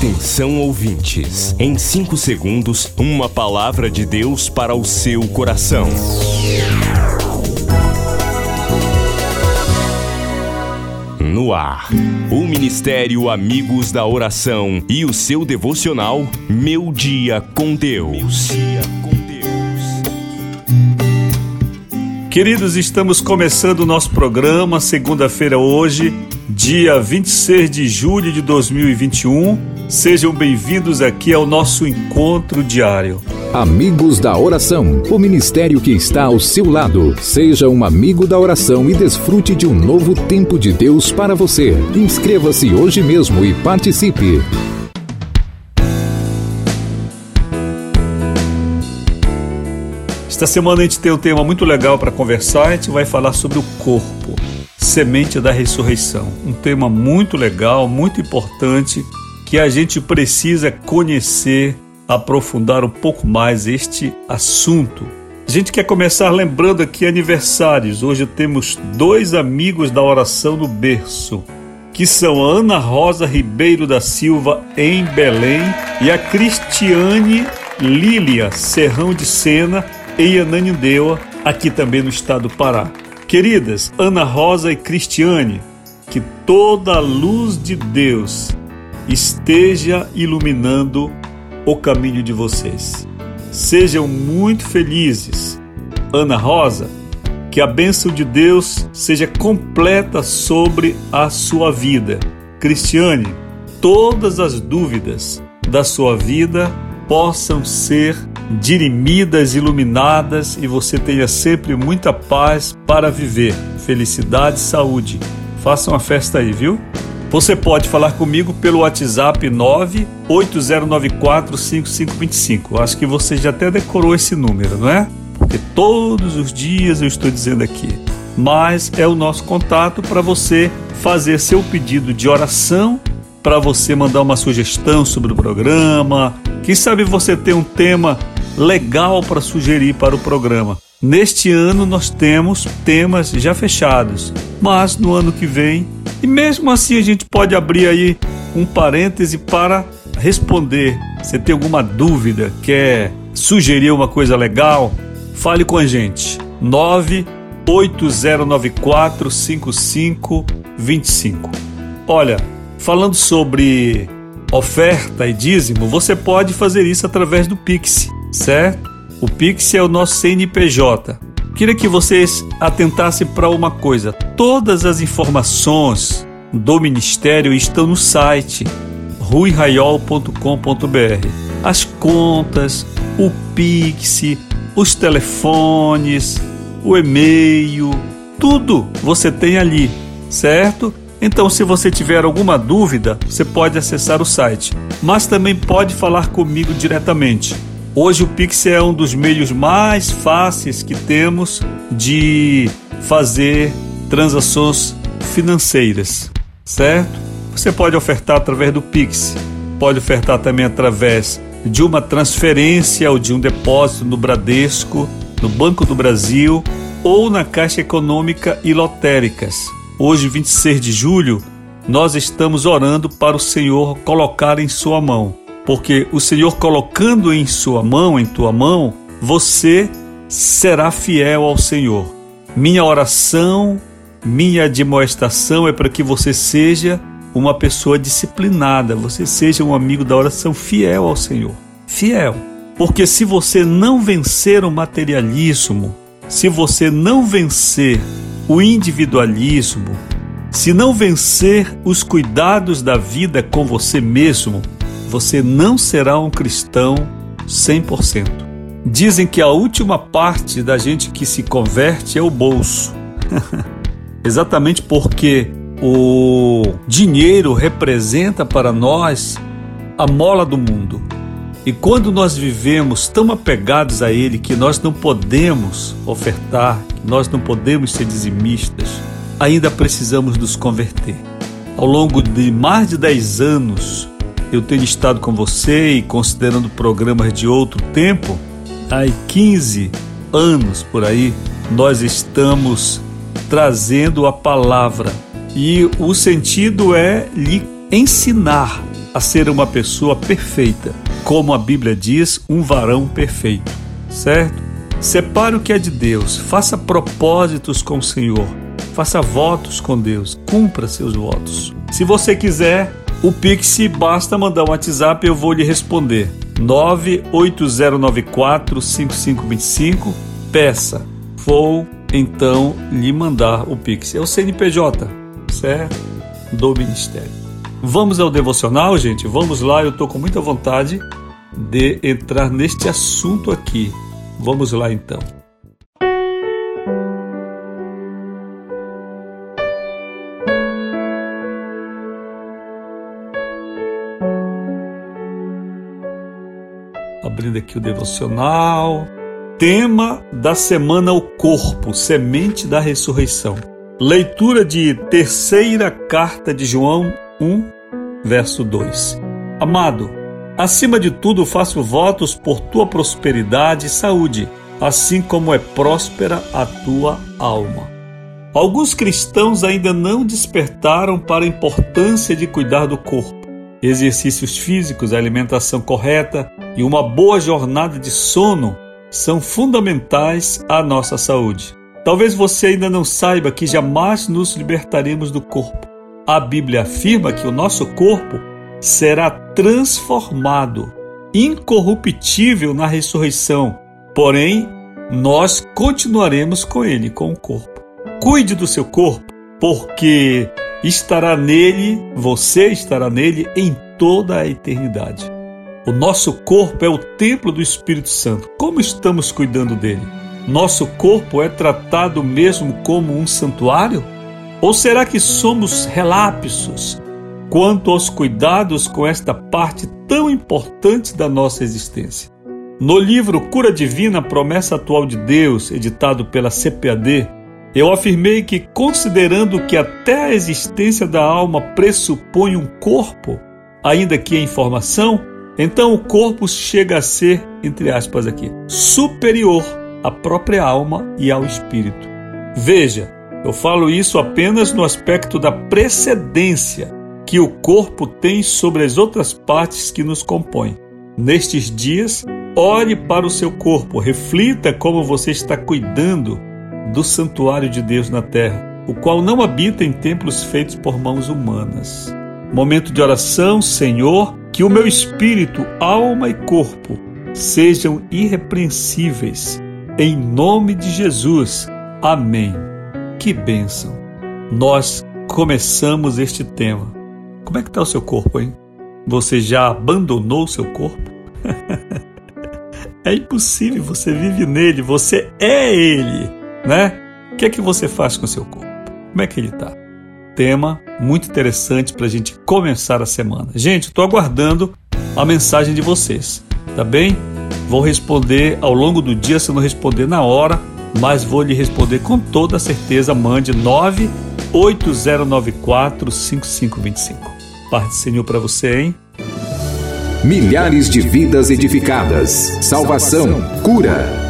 Atenção ouvintes, em 5 segundos, uma palavra de Deus para o seu coração. No ar, o Ministério Amigos da Oração e o seu devocional Meu Dia com Deus. Queridos, estamos começando o nosso programa, segunda-feira hoje, dia 26 de julho de 2021. Sejam bem-vindos aqui ao nosso encontro diário. Amigos da Oração, o ministério que está ao seu lado. Seja um amigo da oração e desfrute de um novo tempo de Deus para você. Inscreva-se hoje mesmo e participe. Esta semana a gente tem um tema muito legal para conversar. A gente vai falar sobre o corpo, semente da ressurreição. Um tema muito legal, muito importante que a gente precisa conhecer, aprofundar um pouco mais este assunto. A gente quer começar lembrando aqui aniversários. Hoje temos dois amigos da oração no berço, que são a Ana Rosa Ribeiro da Silva em Belém e a Cristiane Lília Serrão de Sena em Ananindeua, aqui também no estado do Pará. Queridas Ana Rosa e Cristiane, que toda a luz de Deus esteja iluminando o caminho de vocês. Sejam muito felizes. Ana Rosa, que a bênção de Deus seja completa sobre a sua vida. Cristiane, todas as dúvidas da sua vida possam ser dirimidas, iluminadas e você tenha sempre muita paz para viver. Felicidade e saúde. Faça uma festa aí, viu? Você pode falar comigo pelo WhatsApp 980945525. Acho que você já até decorou esse número, não é? Porque todos os dias eu estou dizendo aqui. Mas é o nosso contato para você fazer seu pedido de oração, para você mandar uma sugestão sobre o programa. Quem sabe você tem um tema legal para sugerir para o programa. Neste ano nós temos temas já fechados, mas no ano que vem, e mesmo assim a gente pode abrir aí um parêntese para responder. Você tem alguma dúvida, quer sugerir uma coisa legal? Fale com a gente. 98094 5525. Olha, falando sobre oferta e dízimo, você pode fazer isso através do Pix certo? O Pix é o nosso CNPJ. Queria que vocês atentassem para uma coisa: todas as informações do Ministério estão no site ruiraiol.com.br. As contas, o Pix, os telefones, o e-mail, tudo você tem ali, certo? Então, se você tiver alguma dúvida, você pode acessar o site, mas também pode falar comigo diretamente. Hoje o Pix é um dos meios mais fáceis que temos de fazer transações financeiras, certo? Você pode ofertar através do Pix, pode ofertar também através de uma transferência ou de um depósito no Bradesco, no Banco do Brasil ou na Caixa Econômica e Lotéricas. Hoje, 26 de julho, nós estamos orando para o Senhor colocar em sua mão porque o Senhor colocando em sua mão, em tua mão, você será fiel ao Senhor. Minha oração, minha admoestação é para que você seja uma pessoa disciplinada, você seja um amigo da oração fiel ao Senhor. Fiel. Porque se você não vencer o materialismo, se você não vencer o individualismo, se não vencer os cuidados da vida com você mesmo, você não será um cristão 100%. Dizem que a última parte da gente que se converte é o bolso. Exatamente porque o dinheiro representa para nós a mola do mundo. E quando nós vivemos tão apegados a ele que nós não podemos ofertar, nós não podemos ser dizimistas, ainda precisamos nos converter. Ao longo de mais de 10 anos, eu tenho estado com você e considerando programas de outro tempo, há 15 anos por aí, nós estamos trazendo a palavra e o sentido é lhe ensinar a ser uma pessoa perfeita, como a Bíblia diz, um varão perfeito, certo? Separe o que é de Deus, faça propósitos com o Senhor, faça votos com Deus, cumpra seus votos. Se você quiser, o Pix basta mandar um WhatsApp, eu vou lhe responder. 98094 5525. Peça. Vou então lhe mandar o Pix. É o CNPJ, certo? Do Ministério. Vamos ao devocional, gente? Vamos lá, eu estou com muita vontade de entrar neste assunto aqui. Vamos lá então. Abrindo aqui o devocional. Tema da semana: o corpo, semente da ressurreição. Leitura de terceira carta de João 1, verso 2. Amado, Acima de tudo, faço votos por tua prosperidade e saúde, assim como é próspera a tua alma. Alguns cristãos ainda não despertaram para a importância de cuidar do corpo. Exercícios físicos, alimentação correta e uma boa jornada de sono são fundamentais à nossa saúde. Talvez você ainda não saiba que jamais nos libertaremos do corpo. A Bíblia afirma que o nosso corpo será transformado, incorruptível na ressurreição. Porém, nós continuaremos com ele, com o corpo. Cuide do seu corpo, porque estará nele, você estará nele em toda a eternidade. O nosso corpo é o templo do Espírito Santo. Como estamos cuidando dele? Nosso corpo é tratado mesmo como um santuário? Ou será que somos relapsos, quanto aos cuidados com esta parte tão importante da nossa existência. No livro Cura Divina, Promessa Atual de Deus, editado pela CPAD, eu afirmei que, considerando que até a existência da alma pressupõe um corpo, ainda que em formação, então o corpo chega a ser, entre aspas aqui, superior à própria alma e ao espírito. Veja, eu falo isso apenas no aspecto da precedência que o corpo tem sobre as outras partes que nos compõem. Nestes dias, ore para o seu corpo, reflita como você está cuidando do santuário de Deus na terra, o qual não habita em templos feitos por mãos humanas. Momento de oração, Senhor, que o meu espírito, alma e corpo sejam irrepreensíveis. Em nome de Jesus. Amém. Que bênção. Nós começamos este tema como é que está o seu corpo, hein? Você já abandonou o seu corpo? é impossível, você vive nele, você é ele, né? O que é que você faz com o seu corpo? Como é que ele está? Tema muito interessante para a gente começar a semana. Gente, estou aguardando a mensagem de vocês, tá bem? Vou responder ao longo do dia, se não responder na hora, mas vou lhe responder com toda certeza. Mande 98094 5525. Parte Senhor para você, hein? Milhares de vidas edificadas, salvação, cura.